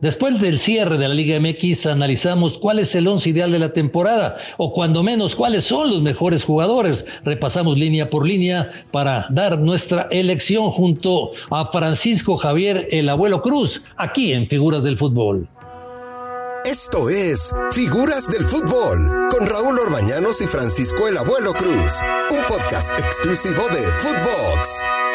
Después del cierre de la Liga MX, analizamos cuál es el once ideal de la temporada, o cuando menos cuáles son los mejores jugadores. Repasamos línea por línea para dar nuestra elección junto a Francisco Javier el Abuelo Cruz, aquí en Figuras del Fútbol. Esto es Figuras del Fútbol con Raúl Orbañanos y Francisco el Abuelo Cruz, un podcast exclusivo de Footbox.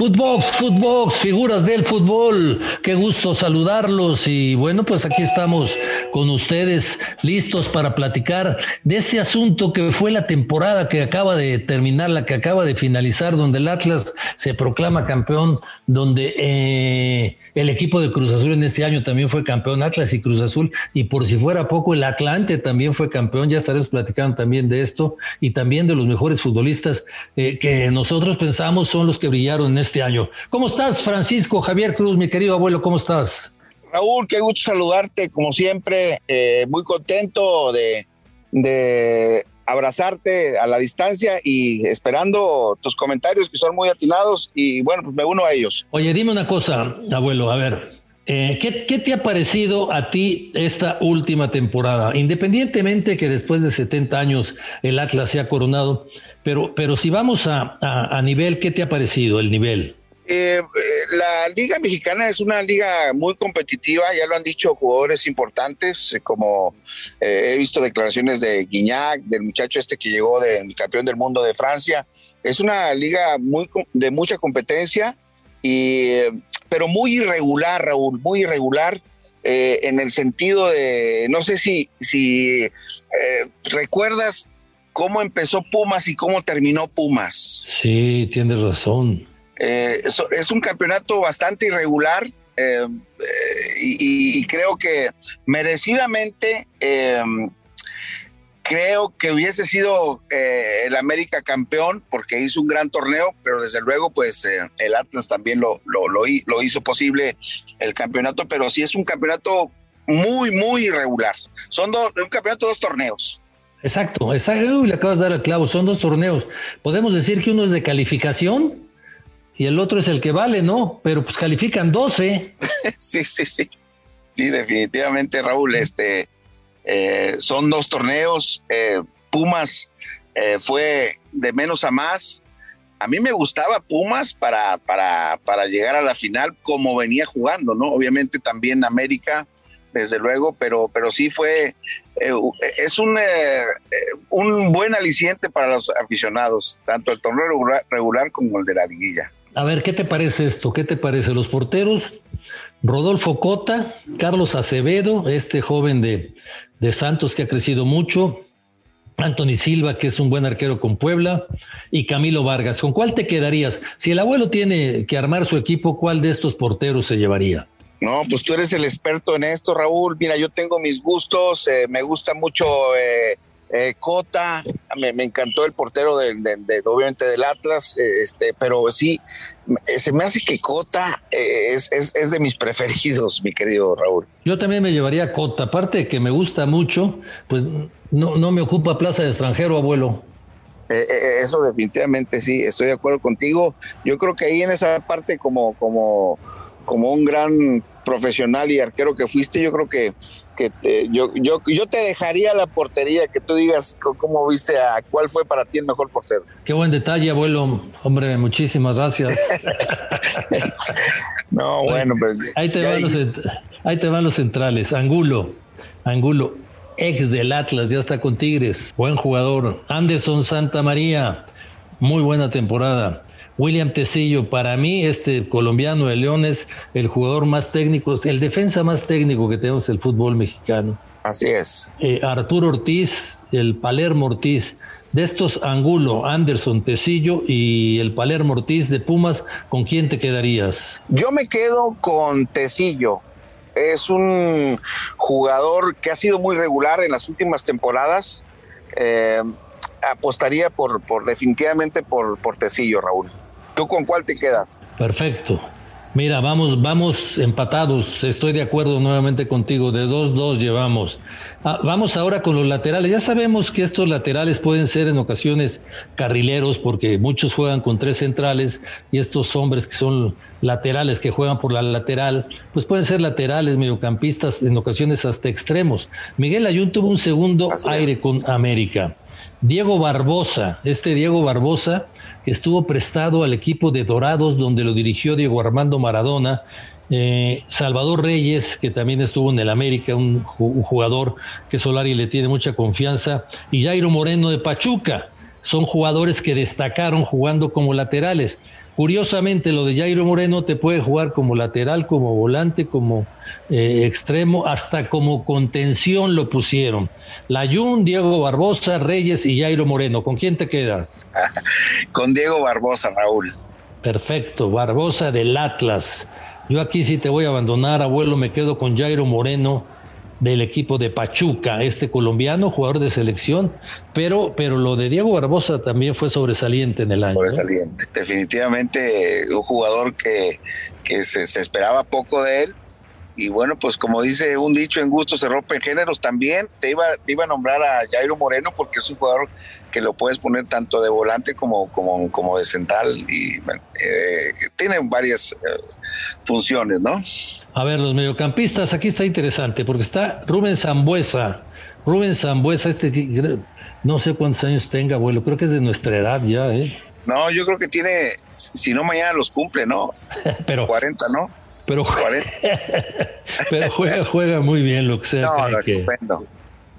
Footbox, Footbox, figuras del fútbol. Qué gusto saludarlos y bueno, pues aquí estamos con ustedes listos para platicar de este asunto que fue la temporada que acaba de terminar, la que acaba de finalizar, donde el Atlas se proclama campeón, donde eh, el equipo de Cruz Azul en este año también fue campeón, Atlas y Cruz Azul, y por si fuera poco, el Atlante también fue campeón, ya estaremos platicando también de esto, y también de los mejores futbolistas eh, que nosotros pensamos son los que brillaron en este año. ¿Cómo estás, Francisco Javier Cruz, mi querido abuelo? ¿Cómo estás? Raúl, qué gusto saludarte, como siempre, eh, muy contento de, de abrazarte a la distancia y esperando tus comentarios que son muy atinados y bueno, pues me uno a ellos. Oye, dime una cosa, abuelo, a ver, eh, ¿qué, ¿qué, te ha parecido a ti esta última temporada? Independientemente que después de 70 años el Atlas se ha coronado, pero, pero si vamos a, a, a nivel, ¿qué te ha parecido el nivel? Eh, la Liga Mexicana es una liga muy competitiva, ya lo han dicho jugadores importantes, eh, como eh, he visto declaraciones de Guignac, del muchacho este que llegó del campeón del mundo de Francia. Es una liga muy de mucha competencia, y, pero muy irregular, Raúl, muy irregular. en el sentido de, no sé si, si recuerdas cómo empezó Pumas y cómo terminó Pumas. Sí, tienes razón. Eh, es, un campeonato bastante irregular eh, y, y, creo que merecidamente eh, creo que hubiese sido el América campeón porque hizo un gran torneo, pero desde luego pues el Atlas también lo, lo, hizo posible el campeonato, pero sí es un campeonato muy, muy irregular. Son dos, un campeonato dos torneos. Exacto, exacto, le acabas de dar el clavo, son dos torneos. Podemos decir que uno es de calificación y el otro es el que vale, ¿no? Pero pues califican 12. sí, sí, sí. Sí, definitivamente, Raúl. Este, eh, son dos torneos. Eh, Pumas eh, fue de menos a más. A mí me gustaba Pumas para, para, para llegar a la final como venía jugando, ¿no? Obviamente también América, desde luego, pero, pero sí fue, es un, un buen aliciente para los aficionados, tanto el torneo regular, regular como el de la liguilla. A ver, ¿qué te parece esto? ¿Qué te parece? Los porteros, Rodolfo Cota, Carlos Acevedo, este joven de, de Santos que ha crecido mucho, Anthony Silva, que es un buen arquero con Puebla, y Camilo Vargas. ¿Con cuál te quedarías? Si el abuelo tiene que armar su equipo, ¿cuál de estos porteros se llevaría? No, pues tú eres el experto en esto, Raúl. Mira, yo tengo mis gustos, eh, me gusta mucho eh, eh, Cota, me, me, encantó el portero de, de, de, obviamente del Atlas, eh, este, pero sí, se me hace que Cota eh, es, es, es, de mis preferidos, mi querido Raúl. Yo también me llevaría Cota, aparte de que me gusta mucho, pues no, no me ocupa plaza de extranjero, abuelo. Eh, eso definitivamente sí, estoy de acuerdo contigo. Yo creo que ahí en esa parte como, como, como un gran profesional y arquero que fuiste, yo creo que que te, yo, yo, yo te dejaría la portería, que tú digas cómo viste a cuál fue para ti el mejor portero. Qué buen detalle, abuelo. Hombre, muchísimas gracias. no, bueno, pues. Ahí te, van los, ahí te van los centrales. Angulo, Angulo, ex del Atlas, ya está con Tigres. Buen jugador. Anderson Santa María, muy buena temporada. William Tecillo, para mí, este colombiano de León es el jugador más técnico, el defensa más técnico que tenemos el fútbol mexicano. Así es. Eh, Arturo Ortiz, el Palermo Ortiz, de estos Angulo, Anderson, Tecillo y el Palermo Ortiz de Pumas, ¿con quién te quedarías? Yo me quedo con Tecillo. Es un jugador que ha sido muy regular en las últimas temporadas. Eh, apostaría por, por definitivamente por, por Tecillo, Raúl. ¿Tú con cuál te quedas? Perfecto. Mira, vamos, vamos empatados. Estoy de acuerdo nuevamente contigo. De 2-2 llevamos. Ah, vamos ahora con los laterales. Ya sabemos que estos laterales pueden ser en ocasiones carrileros porque muchos juegan con tres centrales y estos hombres que son laterales, que juegan por la lateral, pues pueden ser laterales, mediocampistas, en ocasiones hasta extremos. Miguel Ayun tuvo un segundo aire con América. Diego Barbosa, este Diego Barbosa que estuvo prestado al equipo de Dorados, donde lo dirigió Diego Armando Maradona. Eh, Salvador Reyes, que también estuvo en el América, un, jugador que Solari le tiene mucha confianza, y Jairo Moreno de Pachuca. Son jugadores que destacaron jugando como laterales. Curiosamente, lo de Jairo Moreno te puede jugar como lateral, como volante, como eh, extremo, hasta como contención lo pusieron. Layún, Diego Barbosa, Reyes y Jairo Moreno. ¿Con quién te quedas? Con Diego Barbosa, Raúl. Perfecto, Barbosa del Atlas. Yo aquí sí te voy a abandonar, abuelo, me quedo con Jairo Moreno del equipo de Pachuca, este colombiano, jugador de selección, pero, pero lo de Diego Barbosa también fue sobresaliente en el año. Sobresaliente, definitivamente un jugador que, que se, esperaba poco de él. Y bueno, pues como dice un dicho, en gusto se rompen géneros. También te iba, te iba a nombrar a Jairo Moreno porque es un jugador que lo puedes poner tanto de volante como, como, como de central y bueno, eh, tiene varias eh, funciones, ¿no? A ver, los mediocampistas, aquí está interesante, porque está Rubén Zambuesa. Rubén Zambuesa, este, no sé cuántos años tenga, abuelo, creo que es de nuestra edad ya, ¿eh? No, yo creo que tiene, si no mañana los cumple, ¿no? pero 40, ¿no? Pero, pero juega, juega muy bien lo que sea. No, estupendo.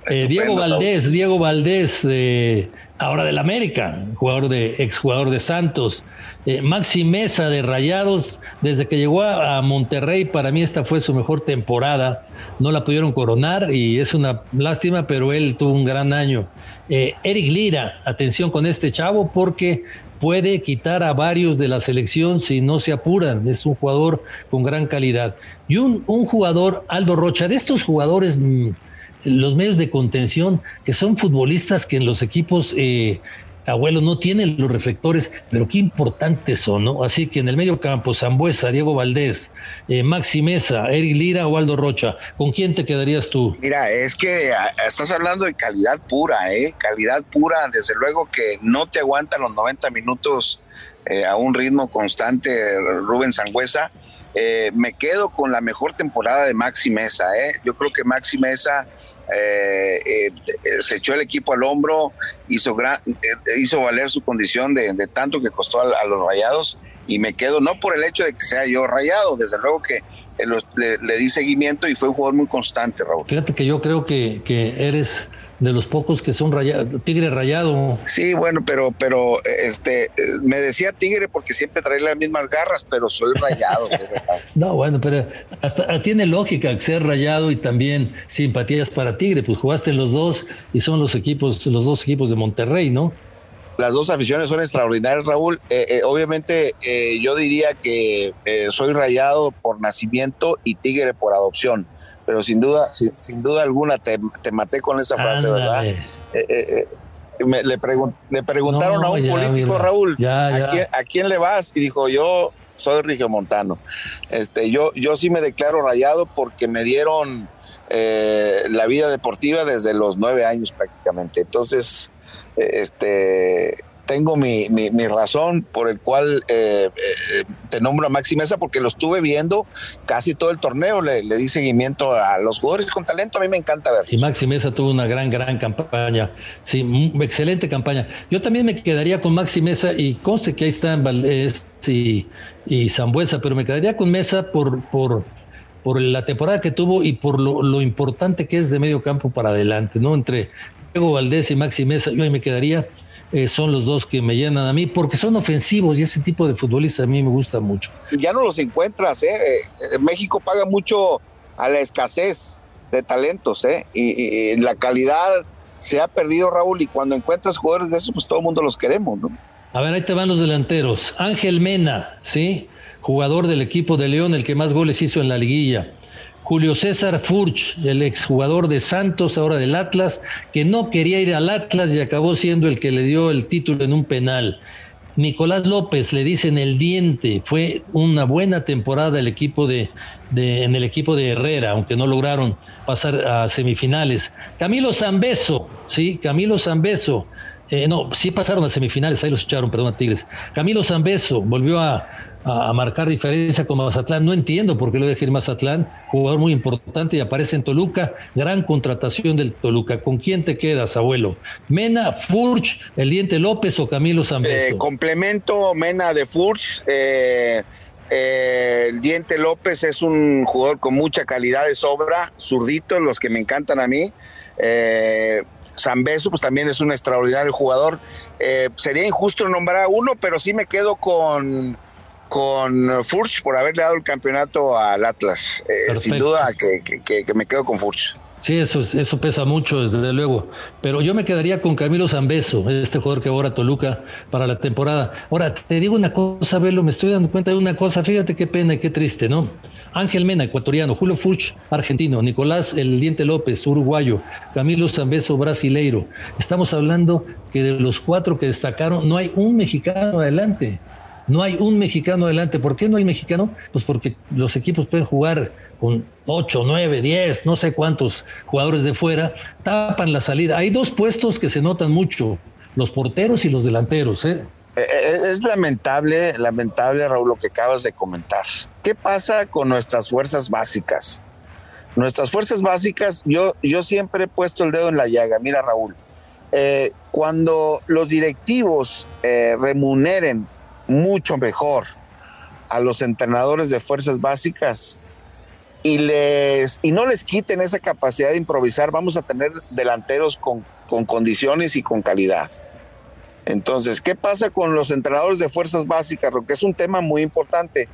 Eh, Diego Valdés, Diego Valdés, de ahora del América, jugador de exjugador de Santos. Eh, Maxi Mesa de Rayados, desde que llegó a, Monterrey, para mí esta fue su mejor temporada. No la pudieron coronar y es una lástima, pero él tuvo un gran año. Eh, Eric Lira, atención con este chavo porque puede quitar a varios de la selección si no se apuran. Es un jugador con gran calidad. Y un, un jugador, Aldo Rocha, de estos jugadores... Mm, los medios de contención, que son futbolistas que en los equipos, eh, abuelo, no tienen los reflectores, pero qué importantes son, ¿no? Así que en el medio campo, Zambuesa, Diego Valdés, eh, Maxi Mesa, Eric Lira o Aldo Rocha, ¿con quién te quedarías tú? Mira, es que estás hablando de calidad pura, ¿eh? Calidad pura, desde luego que no te aguantan los 90 minutos eh, a un ritmo constante, Rubén Sangüesa. Eh, me quedo con la mejor temporada de Maxi Mesa, ¿eh? Yo creo que Maxi Mesa eh, eh, se echó el equipo al hombro, hizo, gran, eh, hizo valer su condición de, tanto que costó a, los rayados y me quedo no por el hecho de que sea yo rayado, desde luego que le, di seguimiento y fue un jugador muy constante, Raúl. Fíjate que yo creo que eres de los pocos que son tigre rayado. Sí, bueno, pero, pero este, me decía tigre porque siempre trae las mismas garras, pero soy rayado. no, bueno, pero tiene lógica ser rayado y también simpatías para tigre, pues jugaste en los dos y son los equipos, los dos equipos de Monterrey, ¿no? Las dos aficiones son extraordinarias, Raúl. Eh, eh, obviamente eh, yo diría que soy rayado por nacimiento y tigre por adopción pero sin duda, sin, duda alguna te, maté con esa frase, ¿verdad? Eh, eh, eh, le, le, preguntaron a un político, Raúl, ¿a quién, le vas? Y dijo, yo soy Montano Este, yo, yo sí me declaro rayado porque me dieron la vida deportiva desde los nueve años prácticamente. Entonces, este, tengo mi, mi, razón por el cual eh, eh, te nombro a Maxi Mesa, porque lo estuve viendo casi todo el torneo, le, di seguimiento a los jugadores con talento, a mí me encanta ver. Y Maxi Mesa tuvo una gran, gran campaña, sí, excelente campaña. Yo también me quedaría con Maxi Mesa y conste que ahí están Valdés y, y Zambuesa, pero me quedaría con Mesa por... por por la temporada que tuvo y por lo, lo importante que es de medio campo para adelante, ¿no? Entre Diego Valdés y Maxi Mesa, yo ahí me quedaría eh, son los dos que me llenan a mí, porque son ofensivos y ese tipo de futbolistas a mí me gusta mucho. Ya no los encuentras, ¿eh? eh México paga mucho a la escasez de talentos, ¿eh? Y, la calidad se ha perdido, Raúl, y cuando encuentras jugadores de eso, pues todo el mundo los queremos, ¿no? A ver, ahí te van los delanteros. Ángel Mena, ¿sí? Jugador del equipo de León, el que más goles hizo en la liguilla. Julio César Furch, el exjugador de Santos, ahora del Atlas, que no quería ir al Atlas y acabó siendo el que le dio el título en un penal. Nicolás López, le dicen el diente, fue una buena temporada el equipo de, en el equipo de Herrera, aunque no lograron pasar a semifinales. Camilo Zambeso, sí, Camilo Zambeso, eh, no, sí pasaron a semifinales, ahí los echaron, perdón, a Tigres. Camilo Zambeso volvió a, a, marcar diferencia con Mazatlán. No entiendo por qué lo deja ir Mazatlán, jugador muy importante y aparece en Toluca. Gran contratación del Toluca. ¿Con quién te quedas, abuelo? ¿Mena, Furch, el Diente López o Camilo Zambeso? Eh, complemento Mena de Furch. Eh, eh, el Diente López es un jugador con mucha calidad de sobra, zurdito, los que me encantan a mí. Eh, Zambeso, pues también es un extraordinario jugador. sería injusto nombrar a uno, pero sí me quedo con con Furch por haberle dado el campeonato al Atlas. Eh, sin duda que, me quedo con Furch. Sí, eso, eso pesa mucho, desde luego. Pero yo me quedaría con Camilo Zambeso, este jugador que ahora Toluca para la temporada. Ahora, te digo una cosa, Velo, me estoy dando cuenta de una cosa. Fíjate qué pena y qué triste, ¿no? Ángel Mena, ecuatoriano. Julio Furch, argentino. Nicolás El Diente López, uruguayo. Camilo Zambeso, brasileiro. Estamos hablando que de los cuatro que destacaron, no hay un mexicano adelante. No hay un mexicano adelante. ¿Por qué no hay mexicano? Pues porque los equipos pueden jugar con 8, 9, 10, no sé cuántos jugadores de fuera, tapan la salida. Hay dos puestos que se notan mucho, los porteros y los delanteros. ¿eh? Eh, eh, es lamentable, lamentable, Raúl, lo que acabas de comentar. ¿Qué pasa con nuestras fuerzas básicas? Nuestras fuerzas básicas, yo, yo siempre he puesto el dedo en la llaga. Mira, Raúl, cuando los directivos remuneren mucho mejor a los entrenadores de fuerzas básicas y, les, y no les quiten esa capacidad de improvisar, vamos a tener delanteros con, con condiciones y con calidad. Entonces, ¿qué pasa con los entrenadores de fuerzas básicas? Porque es un tema muy importante.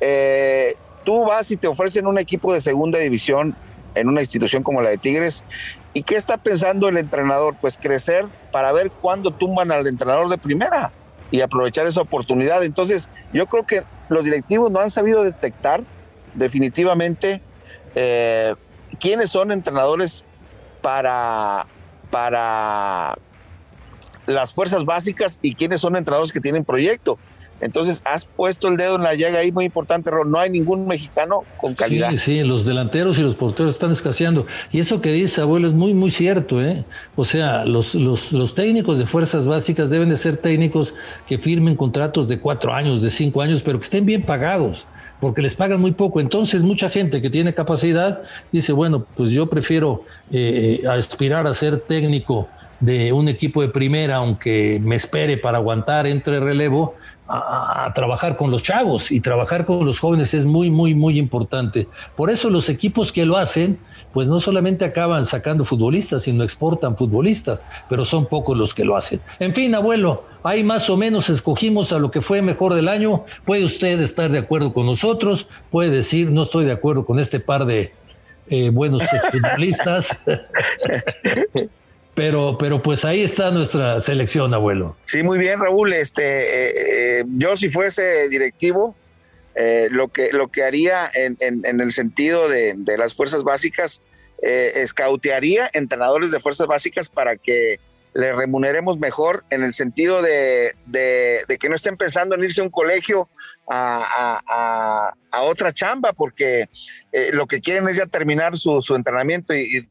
Eh, tú vas y te ofrecen un equipo de segunda división en una institución como la de Tigres. ¿Y qué está pensando el entrenador? Pues crecer para ver cuándo tumban al entrenador de primera y aprovechar esa oportunidad. Entonces, yo creo que los directivos no han sabido detectar definitivamente eh, quiénes son entrenadores para, para las fuerzas básicas y quiénes son entrenadores que tienen proyecto. Entonces, has puesto el dedo en la llaga ahí muy importante, No hay ningún mexicano con calidad. Sí, sí, los delanteros y los porteros están escaseando. Y eso que dice, abuelo, es muy, muy cierto, ¿eh? O sea, los, los, los técnicos de fuerzas básicas deben de ser técnicos que firmen contratos de cuatro años, de cinco años, pero que estén bien pagados porque les pagan muy poco. Entonces, mucha gente que tiene capacidad dice, bueno, pues yo prefiero eh, aspirar a ser técnico de un equipo de primera, aunque me espere para aguantar entre relevo, a, trabajar con los chavos y trabajar con los jóvenes es muy, muy, muy importante. Por eso los equipos que lo hacen, pues no solamente acaban sacando futbolistas, sino exportan futbolistas, pero son pocos los que lo hacen. En fin, abuelo, ahí más o menos escogimos a lo que fue mejor del año. Puede usted estar de acuerdo con nosotros, puede decir, no estoy de acuerdo con este par de eh, buenos futbolistas. Pero, pero pues ahí está nuestra selección, abuelo. Sí, muy bien, Raúl. Este, eh, eh, yo si fuese directivo, eh, lo, que, lo que haría en, en, el sentido de, de, las fuerzas básicas, escautearía entrenadores de fuerzas básicas para que le remuneremos mejor en el sentido de, de, que no estén pensando en irse a un colegio a, a, a otra chamba, porque lo que quieren es ya terminar su, su entrenamiento y,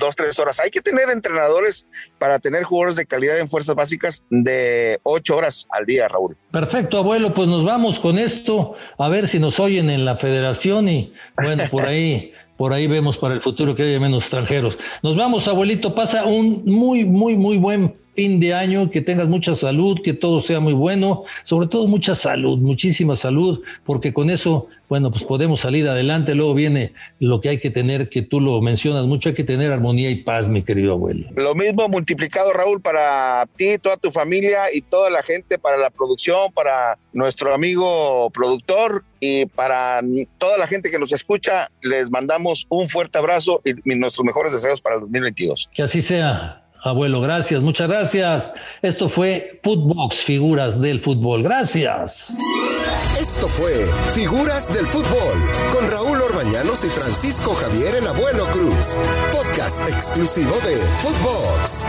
dos, tres horas. Hay que tener entrenadores para tener jugadores de calidad en fuerzas básicas de ocho horas al día, Raúl. Perfecto, abuelo, pues nos vamos con esto, a ver si nos oyen en la federación y bueno, por ahí. por ahí vemos para el futuro que haya menos extranjeros. Nos vamos, abuelito, pasa un muy, muy, muy buen fin de año, que tengas mucha salud, que todo sea muy bueno, sobre todo mucha salud, muchísima salud, porque con eso, bueno, pues podemos salir adelante. Luego viene lo que hay que tener, que tú lo mencionas mucho, hay que tener armonía y paz, mi querido abuelo. Lo mismo multiplicado, Raúl, para ti, toda tu familia y toda la gente, para la producción, para nuestro amigo productor y para toda la gente que nos escucha, les mandamos un fuerte abrazo y nuestros mejores deseos para el 2022. Que así sea. Abuelo, gracias, muchas gracias. Esto fue Footbox, figuras del fútbol. Gracias. Esto fue Figuras del Fútbol con Raúl Orbañanos y Francisco Javier el Abuelo Cruz. Podcast exclusivo de Footbox.